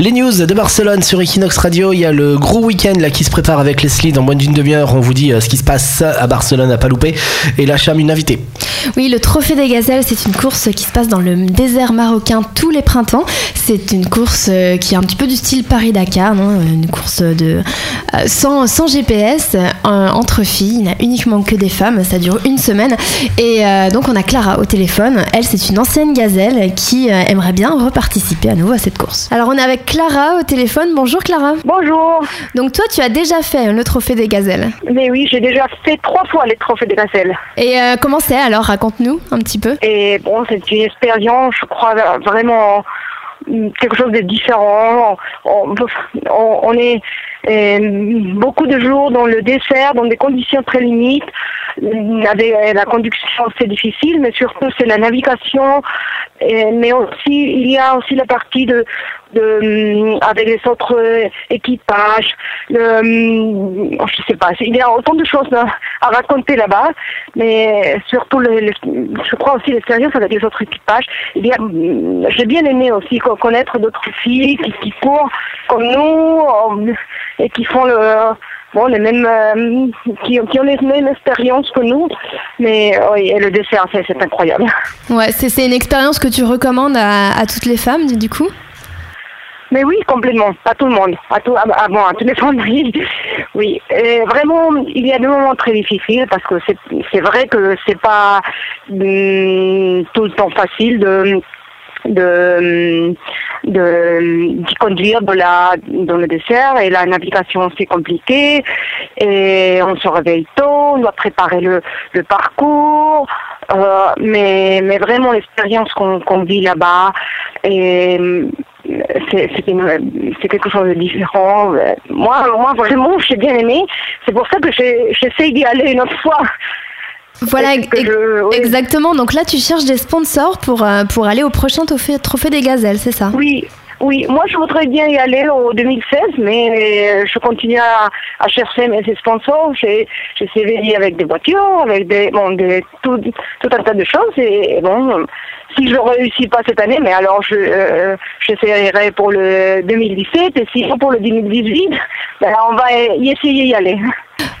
Les news de Barcelone sur Equinox Radio, il y a le gros week-end là qui se prépare avec Leslie dans moins d'une demi-heure. On vous dit euh, ce qui se passe à Barcelone à pas louper. Et là, Cham, une invitée. Oui, le Trophée des Gazelles, c'est une course qui se passe dans le désert marocain tous les printemps. C'est une course euh, qui est un petit peu du style Paris-Dakar, non une course de euh, sans, sans GPS entre filles. Il n'y a uniquement que des femmes. Ça dure une semaine. Et donc on a Clara au téléphone. Elle, c'est une ancienne gazelle qui aimerait bien reparticiper à nouveau à cette course. Alors on est avec Clara au téléphone. Bonjour Clara. Bonjour. Donc toi, tu as déjà fait le trophée des gazelles. Mais oui, j'ai déjà fait trois fois les trophées des gazelles. Et euh, comment c'est alors Raconte-nous un petit peu. Et bon, c'est une expérience, je crois, vraiment quelque chose de différent. On, est beaucoup de jours dans le dessert, dans des conditions très limites. La conduction, c'est difficile, mais surtout, c'est la navigation. mais aussi, il y a aussi la partie de avec les autres équipages. Le, je sais pas, il y a autant de choses à, raconter là-bas, mais surtout, je crois aussi l'expérience avec les autres équipages. J'ai bien aimé aussi connaître d'autres filles qui, qui courent comme nous euh, et qui font le bon les mêmes euh, qui, qui, ont les mêmes expériences que nous mais euh, oui et le dessert c'est incroyable. Ouais c'est une expérience que tu recommandes à, à, toutes les femmes du coup? Mais oui complètement à tout le monde à tout à, bon, à toutes les femmes oui. Et vraiment il y a des moments très difficiles parce que c'est vrai que c'est pas hum, tout le temps facile de de de conduire dans la dans le désert et la navigation c'est compliqué et on se réveille tôt on doit préparer le, le parcours euh, mais mais vraiment l'expérience qu'on qu'on vit là-bas c'est quelque chose de différent. Moi, moi vraiment, j'ai bien aimé. C'est pour ça que j'essaie d'y aller une autre fois. Voilà, exactement. Donc là, tu cherches des sponsors pour, euh, pour aller au prochain trophée, trophée des gazelles, c'est ça? Oui, oui, moi je voudrais bien y aller au 2016, mais je continue à, à chercher mes sponsors. J'ai essayé avec des voitures, avec des, bon, des, tout, tout un tas de choses. Et, bon, si je ne réussis pas cette année, mais alors je euh, j'essaierai pour le 2017 et sinon pour le 2018, ben on va y essayer d'y aller.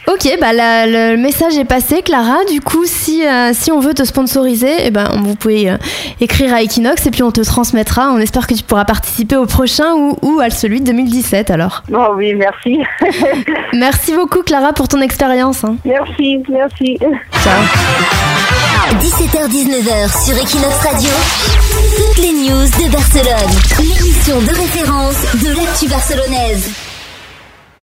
Ok, bah le message est passé, Clara. Du coup, si, euh, si on veut te sponsoriser, eh ben, vous pouvez euh, écrire à Equinox et puis on te transmettra. On espère que tu pourras participer au prochain ou, ou à celui de 2017 alors. Oh oui, merci. merci beaucoup, Clara, pour ton expérience. Hein. Merci, merci. Ciao. 17h-19h sur Equinox Radio, toutes les news de Barcelone, l'émission de référence de l'actu barcelonaise.